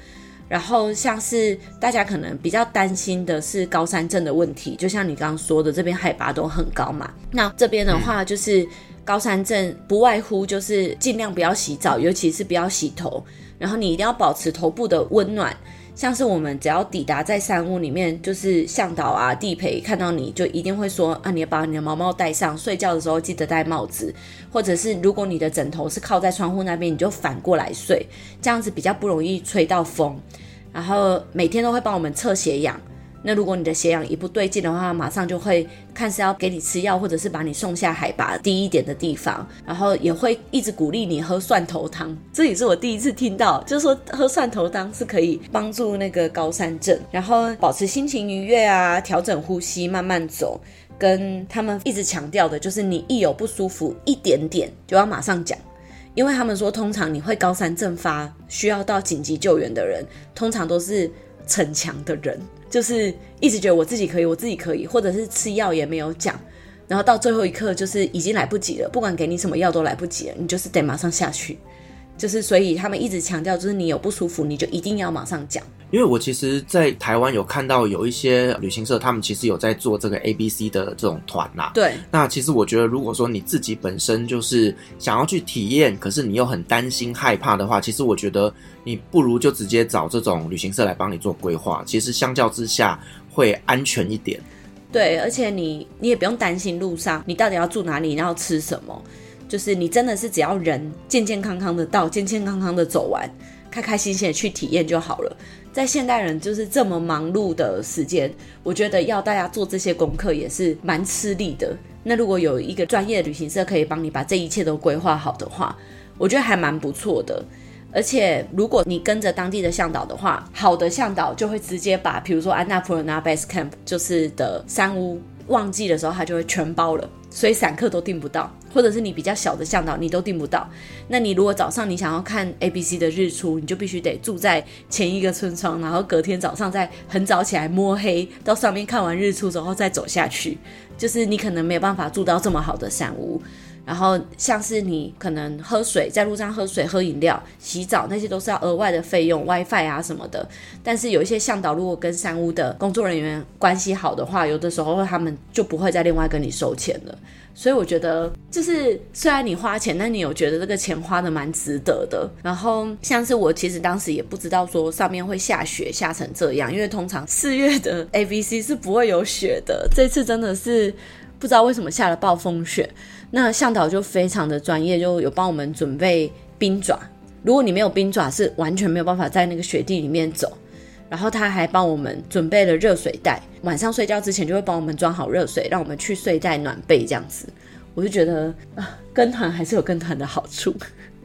然后像是大家可能比较担心的是高山症的问题，就像你刚刚说的，这边海拔都很高嘛。那这边的话就是，高山症不外乎就是尽量不要洗澡，尤其是不要洗头，然后你一定要保持头部的温暖。像是我们只要抵达在山屋里面，就是向导啊、地陪看到你就一定会说啊，你要把你的毛帽戴上，睡觉的时候记得戴帽子，或者是如果你的枕头是靠在窗户那边，你就反过来睡，这样子比较不容易吹到风。然后每天都会帮我们测血氧。那如果你的血氧一不对劲的话，马上就会看是要给你吃药，或者是把你送下海拔低一点的地方，然后也会一直鼓励你喝蒜头汤。这也是我第一次听到，就是说喝蒜头汤是可以帮助那个高山症，然后保持心情愉悦啊，调整呼吸，慢慢走。跟他们一直强调的就是，你一有不舒服一点点就要马上讲，因为他们说通常你会高山症发需要到紧急救援的人，通常都是逞强的人。就是一直觉得我自己可以，我自己可以，或者是吃药也没有讲，然后到最后一刻就是已经来不及了，不管给你什么药都来不及了，你就是得马上下去。就是所以他们一直强调，就是你有不舒服，你就一定要马上讲。因为我其实，在台湾有看到有一些旅行社，他们其实有在做这个 ABC 的这种团啦。对。那其实我觉得，如果说你自己本身就是想要去体验，可是你又很担心害怕的话，其实我觉得你不如就直接找这种旅行社来帮你做规划。其实相较之下会安全一点。对，而且你你也不用担心路上你到底要住哪里，然后吃什么，就是你真的是只要人健健康康的到，健健康康的走完，开开心心的去体验就好了。在现代人就是这么忙碌的时间，我觉得要大家做这些功课也是蛮吃力的。那如果有一个专业的旅行社可以帮你把这一切都规划好的话，我觉得还蛮不错的。而且如果你跟着当地的向导的话，好的向导就会直接把，比如说安娜普尔纳 Base Camp 就是的山屋，旺季的时候他就会全包了。所以散客都订不到，或者是你比较小的向导，你都订不到。那你如果早上你想要看 ABC 的日出，你就必须得住在前一个村庄，然后隔天早上再很早起来摸黑到上面看完日出之后再走下去，就是你可能没有办法住到这么好的山屋。然后像是你可能喝水，在路上喝水、喝饮料、洗澡，那些都是要额外的费用，WiFi 啊什么的。但是有一些向导如果跟山屋的工作人员关系好的话，有的时候他们就不会再另外跟你收钱了。所以我觉得，就是虽然你花钱，但你有觉得这个钱花的蛮值得的。然后像是我其实当时也不知道说上面会下雪下成这样，因为通常四月的 ABC 是不会有雪的。这次真的是不知道为什么下了暴风雪。那向导就非常的专业，就有帮我们准备冰爪。如果你没有冰爪，是完全没有办法在那个雪地里面走。然后他还帮我们准备了热水袋，晚上睡觉之前就会帮我们装好热水，让我们去睡袋暖被这样子。我就觉得啊，跟团还是有跟团的好处。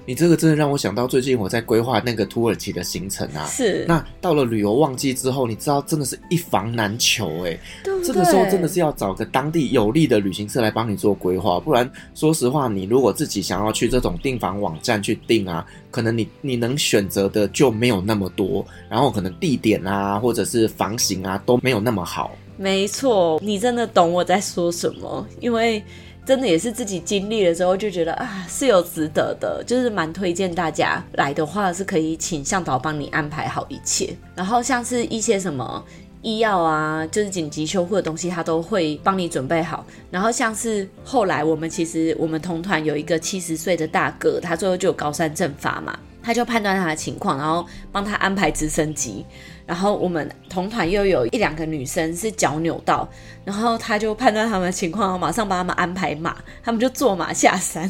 你这个真的让我想到最近我在规划那个土耳其的行程啊。是。那到了旅游旺季之后，你知道真的是一房难求哎。对对？这个时候真的是要找个当地有利的旅行社来帮你做规划，不然说实话，你如果自己想要去这种订房网站去订啊，可能你你能选择的就没有那么多，然后可能地点啊或者是房型啊都没有那么好。没错，你真的懂我在说什么，因为。真的也是自己经历了之后就觉得啊，是有值得的，就是蛮推荐大家来的话是可以请向导帮你安排好一切，然后像是一些什么医药啊，就是紧急修护的东西，他都会帮你准备好。然后像是后来我们其实我们同团有一个七十岁的大哥，他最后就有高山症发嘛，他就判断他的情况，然后帮他安排直升机。然后我们同团又有一两个女生是脚扭到，然后他就判断他们的情况，马上帮他们安排马，他们就坐马下山。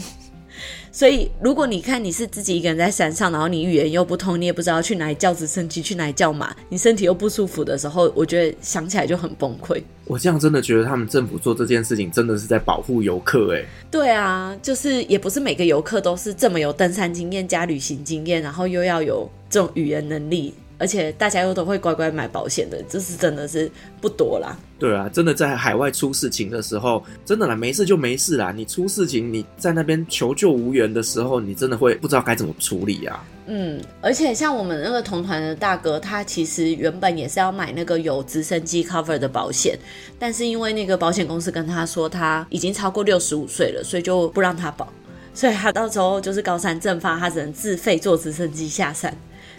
所以如果你看你是自己一个人在山上，然后你语言又不通，你也不知道去哪里叫直升机，去哪里叫马，你身体又不舒服的时候，我觉得想起来就很崩溃。我这样真的觉得他们政府做这件事情真的是在保护游客哎。对啊，就是也不是每个游客都是这么有登山经验加旅行经验，然后又要有这种语言能力。而且大家又都会乖乖买保险的，这是真的是不多啦。对啊，真的在海外出事情的时候，真的啦，没事就没事啦。你出事情，你在那边求救无援的时候，你真的会不知道该怎么处理啊。嗯，而且像我们那个同团的大哥，他其实原本也是要买那个有直升机 cover 的保险，但是因为那个保险公司跟他说他已经超过六十五岁了，所以就不让他保，所以他到时候就是高山症发，他只能自费坐直升机下山。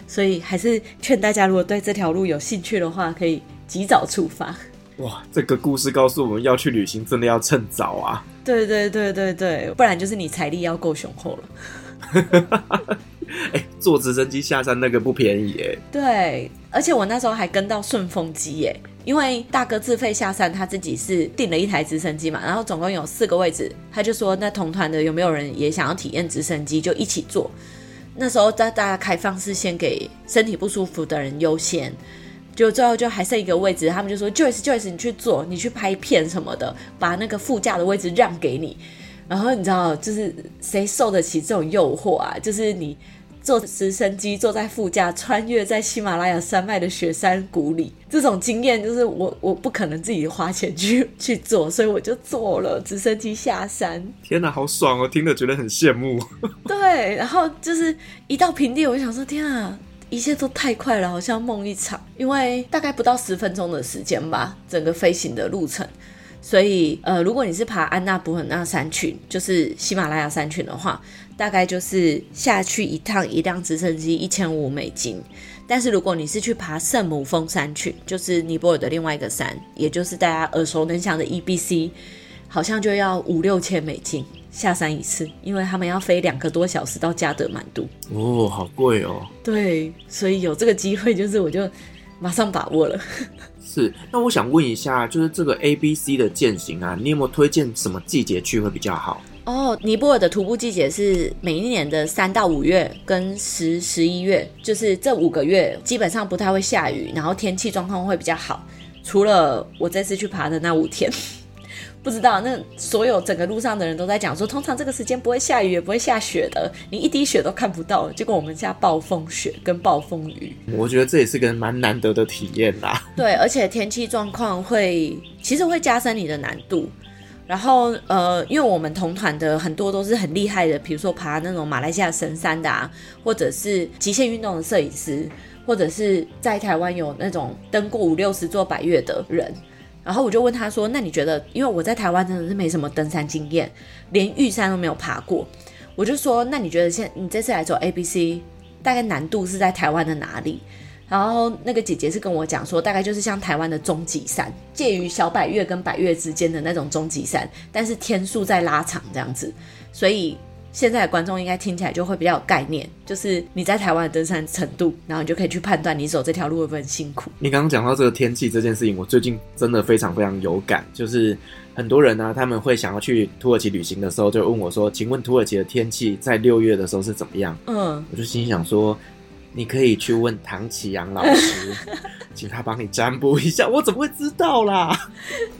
所以还是劝大家，如果对这条路有兴趣的话，可以及早出发。哇，这个故事告诉我们要去旅行，真的要趁早啊！对对对对对，不然就是你财力要够雄厚了。哎，坐直升机下山那个不便宜哎。对，而且我那时候还跟到顺风机耶，因为大哥自费下山，他自己是订了一台直升机嘛，然后总共有四个位置，他就说那同团的有没有人也想要体验直升机，就一起坐。那时候大大家开放是先给身体不舒服的人优先，就最后就还剩一个位置，他们就说 Joyce Joyce 你去做，你去拍片什么的，把那个副驾的位置让给你。然后你知道，就是谁受得起这种诱惑啊？就是你。坐直升机，坐在副驾，穿越在喜马拉雅山脉的雪山谷里，这种经验就是我我不可能自己花钱去去做，所以我就坐了直升机下山。天哪，好爽哦！听了觉得很羡慕。对，然后就是一到平地，我就想说，天啊，一切都太快了，好像梦一场。因为大概不到十分钟的时间吧，整个飞行的路程。所以，呃，如果你是爬安纳布很纳山群，就是喜马拉雅山群的话，大概就是下去一趟一辆直升机一千五美金。但是如果你是去爬圣母峰山去，就是尼泊尔的另外一个山，也就是大家耳熟能详的 EBC，好像就要五六千美金下山一次，因为他们要飞两个多小时到加德满都。哦，好贵哦。对，所以有这个机会，就是我就马上把握了。[LAUGHS] 是，那我想问一下，就是这个 A B C 的践行啊，你有没有推荐什么季节去会比较好？哦，尼泊尔的徒步季节是每一年的三到五月跟十十一月，就是这五个月基本上不太会下雨，然后天气状况会比较好，除了我这次去爬的那五天。[LAUGHS] 不知道，那所有整个路上的人都在讲说，通常这个时间不会下雨，也不会下雪的，你一滴雪都看不到。结果我们下暴风雪跟暴风雨，我觉得这也是个蛮难得的体验啦。对，而且天气状况会其实会加深你的难度。然后呃，因为我们同团的很多都是很厉害的，比如说爬那种马来西亚神山的啊，或者是极限运动的摄影师，或者是在台湾有那种登过五六十座百岳的人。然后我就问他说：“那你觉得？因为我在台湾真的是没什么登山经验，连玉山都没有爬过。我就说：那你觉得现你这次来走 ABC，大概难度是在台湾的哪里？然后那个姐姐是跟我讲说，大概就是像台湾的终极山，介于小百岳跟百岳之间的那种终极山，但是天数在拉长这样子，所以。”现在的观众应该听起来就会比较有概念，就是你在台湾的登山程度，然后你就可以去判断你走这条路会不会很辛苦。你刚刚讲到这个天气这件事情，我最近真的非常非常有感，就是很多人呢、啊，他们会想要去土耳其旅行的时候，就问我说：“请问土耳其的天气在六月的时候是怎么样？”嗯，我就心想说。你可以去问唐启阳老师，[LAUGHS] 请他帮你占卜一下。我怎么会知道啦？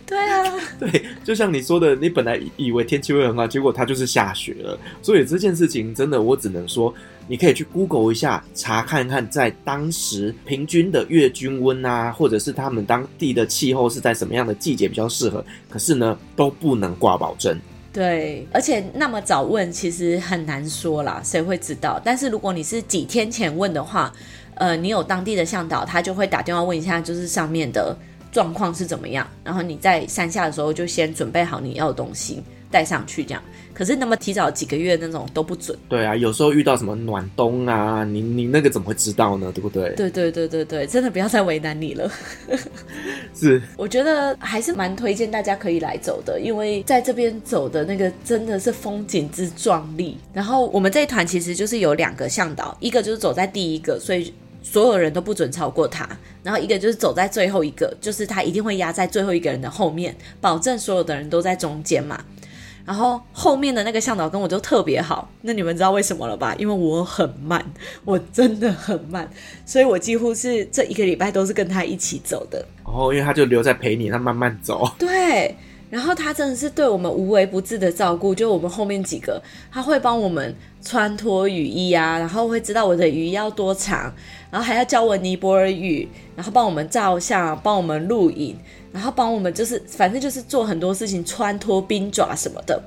对啊，[LAUGHS] 对，就像你说的，你本来以为天气会很好，结果它就是下雪了。所以这件事情真的，我只能说，你可以去 Google 一下，查看看在当时平均的月均温啊，或者是他们当地的气候是在什么样的季节比较适合。可是呢，都不能挂保证。对，而且那么早问，其实很难说啦，谁会知道？但是如果你是几天前问的话，呃，你有当地的向导，他就会打电话问一下，就是上面的状况是怎么样，然后你在山下的时候就先准备好你要的东西带上去，这样。可是那么提早几个月那种都不准。对啊，有时候遇到什么暖冬啊，你你那个怎么会知道呢？对不对？对对对对对，真的不要再为难你了。[LAUGHS] 是，我觉得还是蛮推荐大家可以来走的，因为在这边走的那个真的是风景之壮丽。然后我们这一团其实就是有两个向导，一个就是走在第一个，所以所有人都不准超过他；然后一个就是走在最后一个，就是他一定会压在最后一个人的后面，保证所有的人都在中间嘛。然后后面的那个向导跟我就特别好，那你们知道为什么了吧？因为我很慢，我真的很慢，所以我几乎是这一个礼拜都是跟他一起走的。哦，因为他就留在陪你，他慢慢走。对，然后他真的是对我们无微不至的照顾，就我们后面几个，他会帮我们穿脱雨衣啊，然后会知道我的雨衣要多长，然后还要教我尼泊尔语，然后帮我们照相，帮我们录影。然后帮我们就是，反正就是做很多事情，穿脱冰爪什么的。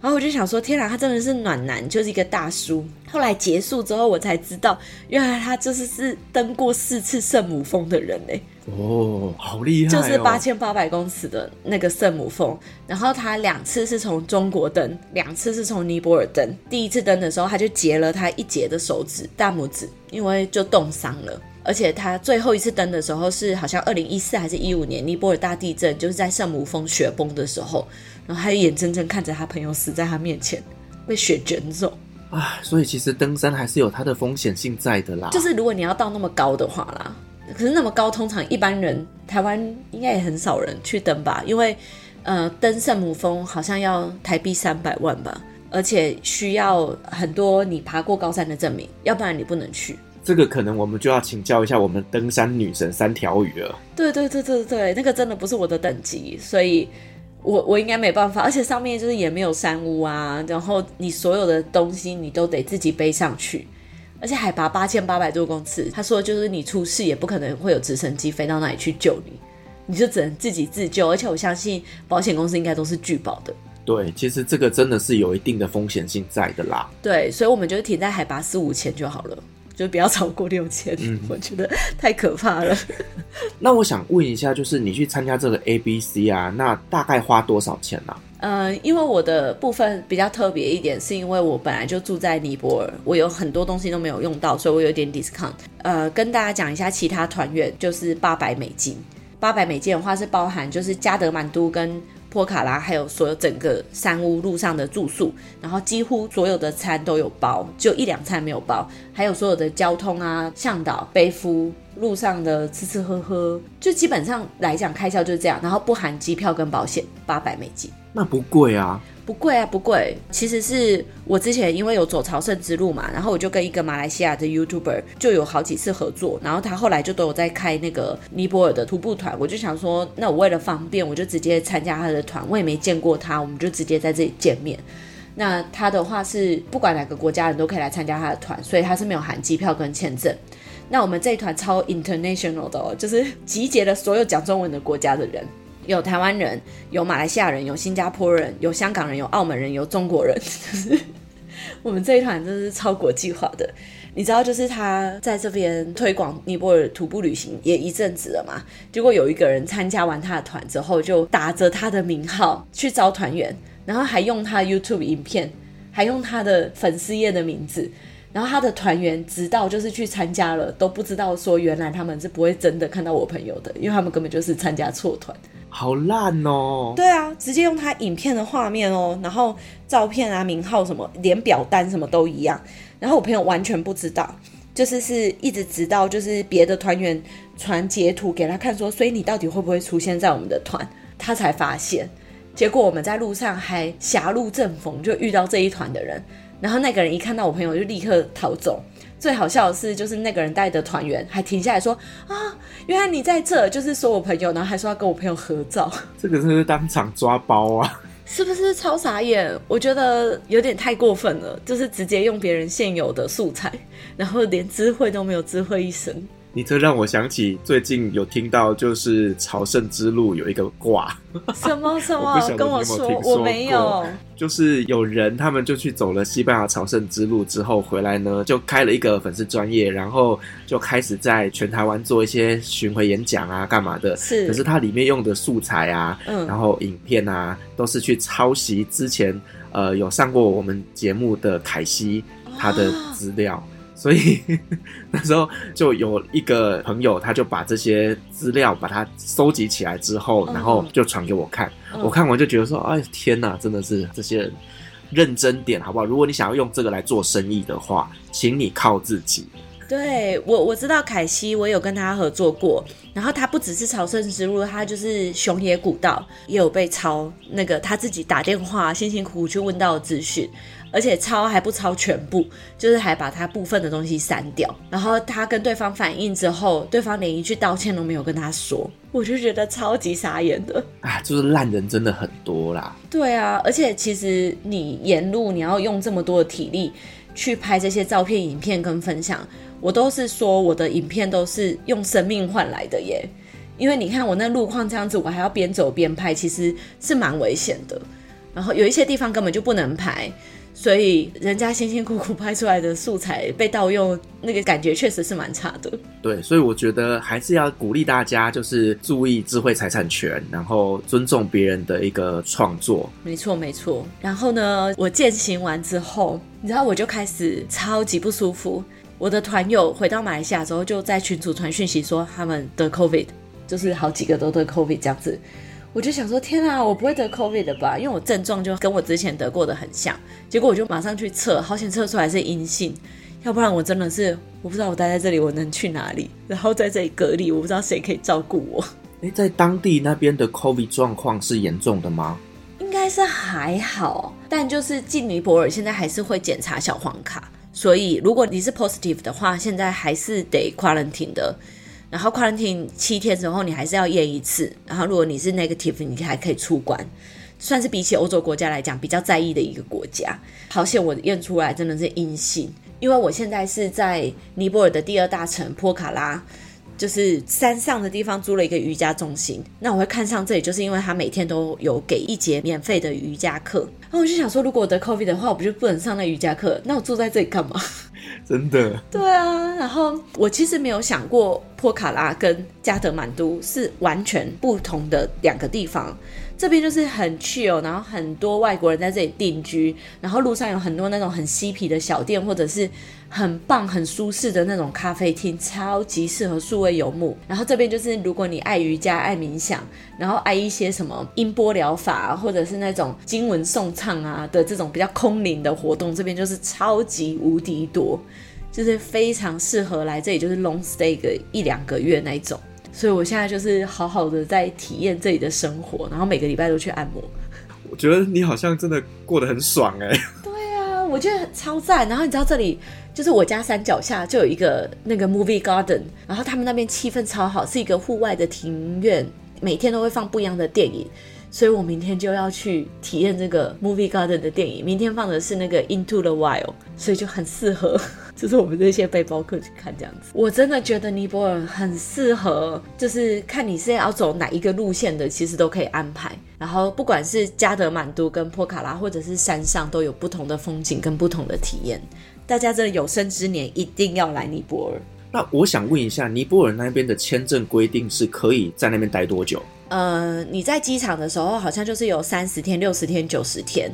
然后我就想说，天哪，他真的是暖男，就是一个大叔。后来结束之后，我才知道，原来他就是是登过四次圣母峰的人嘞。哦，好厉害哦！就是八千八百公尺的那个圣母峰。然后他两次是从中国登，两次是从尼泊尔登。第一次登的时候，他就截了他一截的手指，大拇指，因为就冻伤了。而且他最后一次登的时候是好像二零一四还是一五年尼泊尔大地震，就是在圣母峰雪崩的时候，然后他眼睁睁看着他朋友死在他面前，被雪卷走。啊，所以其实登山还是有它的风险性在的啦。就是如果你要到那么高的话啦，可是那么高，通常一般人台湾应该也很少人去登吧，因为呃，登圣母峰好像要台币三百万吧。而且需要很多你爬过高山的证明，要不然你不能去。这个可能我们就要请教一下我们登山女神三条鱼了。对对对对对，那个真的不是我的等级，所以我我应该没办法。而且上面就是也没有山屋啊，然后你所有的东西你都得自己背上去，而且海拔八千八百多公尺，他说就是你出事也不可能会有直升机飞到那里去救你，你就只能自己自救。而且我相信保险公司应该都是拒保的。对，其实这个真的是有一定的风险性在的啦。对，所以我们就停在海拔四五千就好了，就不要超过六千。嗯，[LAUGHS] 我觉得太可怕了。[LAUGHS] 那我想问一下，就是你去参加这个 ABC 啊，那大概花多少钱呢？啊？嗯，因为我的部分比较特别一点，是因为我本来就住在尼泊尔，我有很多东西都没有用到，所以我有点 discount。呃，跟大家讲一下，其他团员就是八百美金。八百美金的话是包含就是加德满都跟波卡拉，还有所有整个山屋路上的住宿，然后几乎所有的餐都有包，就一两餐没有包，还有所有的交通啊、向导、背夫、路上的吃吃喝喝，就基本上来讲开销就是这样，然后不含机票跟保险，八百美金。那不贵啊。不贵啊，不贵。其实是我之前因为有走朝圣之路嘛，然后我就跟一个马来西亚的 YouTuber 就有好几次合作，然后他后来就都有在开那个尼泊尔的徒步团，我就想说，那我为了方便，我就直接参加他的团，我也没见过他，我们就直接在这里见面。那他的话是不管哪个国家人都可以来参加他的团，所以他是没有含机票跟签证。那我们这一团超 international 的哦，就是集结了所有讲中文的国家的人。有台湾人，有马来西亚人，有新加坡人，有香港人，有澳门人，有中国人。[LAUGHS] 我们这一团真是超国际化的。你知道，就是他在这边推广尼泊尔徒步旅行也一阵子了嘛。结果有一个人参加完他的团之后，就打着他的名号去招团员，然后还用他 YouTube 影片，还用他的粉丝页的名字。然后他的团员直到就是去参加了，都不知道说原来他们是不会真的看到我朋友的，因为他们根本就是参加错团。好烂哦！对啊，直接用他影片的画面哦，然后照片啊、名号什么，连表单什么都一样。然后我朋友完全不知道，就是是一直直到就是别的团员传截图给他看说，所以你到底会不会出现在我们的团，他才发现。结果我们在路上还狭路正逢，就遇到这一团的人，然后那个人一看到我朋友就立刻逃走。最好笑的是，就是那个人带的团员还停下来说：“啊，原来你在这，就是说我朋友，然后还说要跟我朋友合照。[LAUGHS] ”这个是不是当场抓包啊？是不是超傻眼？我觉得有点太过分了，就是直接用别人现有的素材，然后连知会都没有知会一声。你这让我想起最近有听到，就是朝圣之路有一个卦，[LAUGHS] 什么 [LAUGHS] 什么？我跟我说，我没有。就是有人他们就去走了西班牙朝圣之路之后回来呢，就开了一个粉丝专业，然后就开始在全台湾做一些巡回演讲啊，干嘛的。是。可是它里面用的素材啊，嗯，然后影片啊，都是去抄袭之前呃有上过我们节目的凯西他的资料。啊所以 [LAUGHS] 那时候就有一个朋友，他就把这些资料把它收集起来之后，然后就传给我看。我看完就觉得说：“哎，天哪，真的是这些人认真点好不好？如果你想要用这个来做生意的话，请你靠自己。”对，我我知道凯西，我有跟他合作过。然后他不只是朝圣之路，他就是熊野古道也有被抄。那个他自己打电话辛辛苦苦去问到的资讯。而且抄还不抄全部，就是还把他部分的东西删掉。然后他跟对方反映之后，对方连一句道歉都没有跟他说，我就觉得超级傻眼的。啊，就是烂人真的很多啦。对啊，而且其实你沿路你要用这么多的体力去拍这些照片、影片跟分享，我都是说我的影片都是用生命换来的耶。因为你看我那路况这样子，我还要边走边拍，其实是蛮危险的。然后有一些地方根本就不能拍。所以人家辛辛苦苦拍出来的素材被盗用，那个感觉确实是蛮差的。对，所以我觉得还是要鼓励大家，就是注意智慧财产权，然后尊重别人的一个创作。没错，没错。然后呢，我践行完之后，你知道我就开始超级不舒服。我的团友回到马来西亚之后，就在群组传讯息说他们得 COVID，就是好几个都得 COVID 这样子。我就想说，天啊，我不会得 COVID 的吧？因为我症状就跟我之前得过的很像。结果我就马上去测，好险测出来是阴性，要不然我真的是我不知道我待在这里我能去哪里，然后在这里隔离，我不知道谁可以照顾我。诶，在当地那边的 COVID 状况是严重的吗？应该是还好，但就是进尼泊尔现在还是会检查小黄卡，所以如果你是 positive 的话，现在还是得 quarantine 的。然后 quarantine 七天之后，你还是要验一次。然后如果你是 negative，你还可以出关，算是比起欧洲国家来讲比较在意的一个国家。好险我验出来真的是阴性，因为我现在是在尼泊尔的第二大城波卡拉。就是山上的地方租了一个瑜伽中心，那我会看上这里，就是因为他每天都有给一节免费的瑜伽课。然后我就想说，如果我得 COVID 的话，我不就不能上那瑜伽课？那我住在这里干嘛？真的？对啊。然后我其实没有想过，波卡拉跟加德满都是完全不同的两个地方。这边就是很 chill，然后很多外国人在这里定居，然后路上有很多那种很嬉皮的小店，或者是很棒、很舒适的那种咖啡厅，超级适合数位游牧。然后这边就是如果你爱瑜伽、爱冥想，然后爱一些什么音波疗法，或者是那种经文诵唱啊的这种比较空灵的活动，这边就是超级无敌多，就是非常适合来这里，就是 long stay 个一两个月那一种。所以我现在就是好好的在体验这里的生活，然后每个礼拜都去按摩。我觉得你好像真的过得很爽哎。对啊，我觉得超赞。然后你知道这里就是我家山脚下就有一个那个 movie garden，然后他们那边气氛超好，是一个户外的庭院，每天都会放不一样的电影。所以我明天就要去体验这个 movie garden 的电影。明天放的是那个 Into the Wild，所以就很适合，[LAUGHS] 就是我们这些背包客去看这样子。我真的觉得尼泊尔很适合，就是看你是要走哪一个路线的，其实都可以安排。然后不管是加德满都跟波卡拉，或者是山上，都有不同的风景跟不同的体验。大家这有生之年一定要来尼泊尔。那我想问一下，尼泊尔那边的签证规定是可以在那边待多久？呃，你在机场的时候好像就是有三十天、六十天、九十天。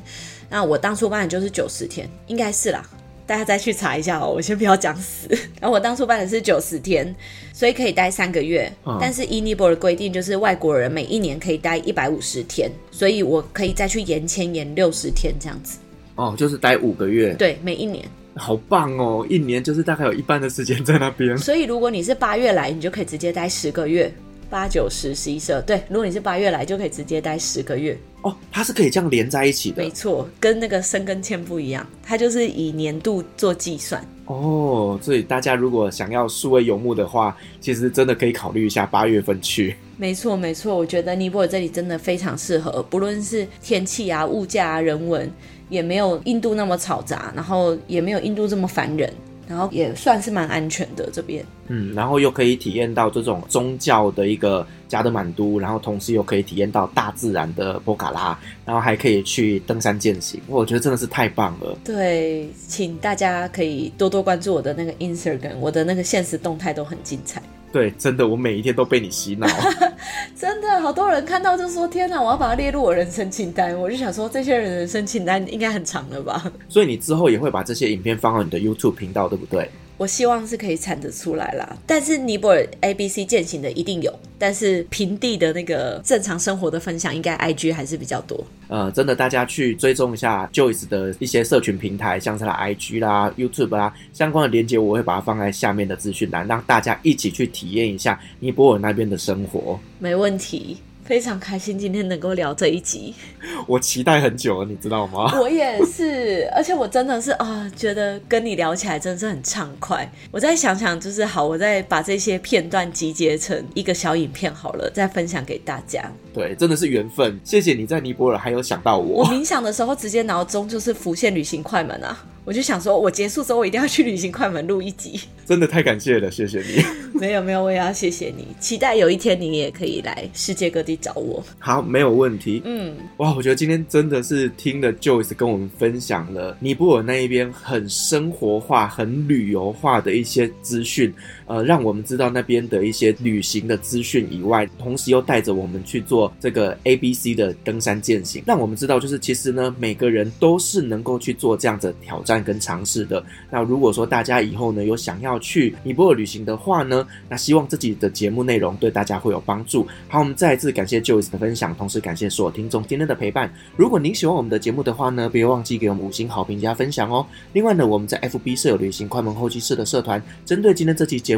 那我当初办的就是九十天，应该是啦。大家再去查一下哦，我先不要讲死。[LAUGHS] 然后我当初办的是九十天，所以可以待三个月。嗯、[LAUGHS] 但是尼泊尔的规定就是外国人每一年可以待一百五十天，所以我可以再去延签延六十天这样子。哦，就是待五个月。对，每一年。好棒哦，一年就是大概有一半的时间在那边。所以如果你是八月来，你就可以直接待十个月。八九十十一十二，对，如果你是八月来，就可以直接待十个月哦。它是可以这样连在一起的，没错，跟那个生根签不一样，它就是以年度做计算哦。所以大家如果想要数位游牧的话，其实真的可以考虑一下八月份去。没错，没错，我觉得尼泊尔这里真的非常适合，不论是天气啊、物价啊、人文，也没有印度那么嘈杂，然后也没有印度这么烦人。然后也算是蛮安全的这边，嗯，然后又可以体验到这种宗教的一个加德满都，然后同时又可以体验到大自然的波卡拉，然后还可以去登山践行，我觉得真的是太棒了。对，请大家可以多多关注我的那个 Instagram，我的那个现实动态都很精彩。对，真的，我每一天都被你洗脑。[LAUGHS] 真的，好多人看到就说：“天哪，我要把它列入我人生清单。”我就想说，这些人人生清单应该很长了吧？所以你之后也会把这些影片放到你的 YouTube 频道，对不对？我希望是可以产得出来啦，但是尼泊尔 ABC 践行的一定有，但是平地的那个正常生活的分享，应该 IG 还是比较多。呃，真的，大家去追踪一下 Joyce 的一些社群平台，像是他 IG 啦、YouTube 啦相关的连接，我会把它放在下面的资讯栏，让大家一起去体验一下尼泊尔那边的生活。没问题。非常开心今天能够聊这一集，[LAUGHS] 我期待很久了，你知道吗？[LAUGHS] 我也是，而且我真的是啊，觉得跟你聊起来真的是很畅快。我再想想，就是好，我再把这些片段集结成一个小影片好了，再分享给大家。对，真的是缘分，谢谢你在尼泊尔还有想到我。我冥想的时候，直接脑中就是浮现旅行快门啊。我就想说，我结束之后我一定要去旅行快门录一集。真的太感谢了，谢谢你。[LAUGHS] 没有没有，我也要谢谢你。期待有一天你也可以来世界各地找我。好，没有问题。嗯，哇，我觉得今天真的是听了 Joyce 跟我们分享了尼泊尔那一边很生活化、很旅游化的一些资讯，呃，让我们知道那边的一些旅行的资讯以外，同时又带着我们去做这个 ABC 的登山践行，让我们知道，就是其实呢，每个人都是能够去做这样子挑战跟尝试的。那如果说大家以后呢有想要去尼泊尔旅行的话呢，那希望自己的节目内容对大家会有帮助。好，我们再一次感谢 Joyce 的分享，同时感谢所有听众今天的陪伴。如果您喜欢我们的节目的话呢，别忘记给我们五星好评加分享哦。另外呢，我们在 FB 设有旅行快门后期室的社团，针对今天这期节目，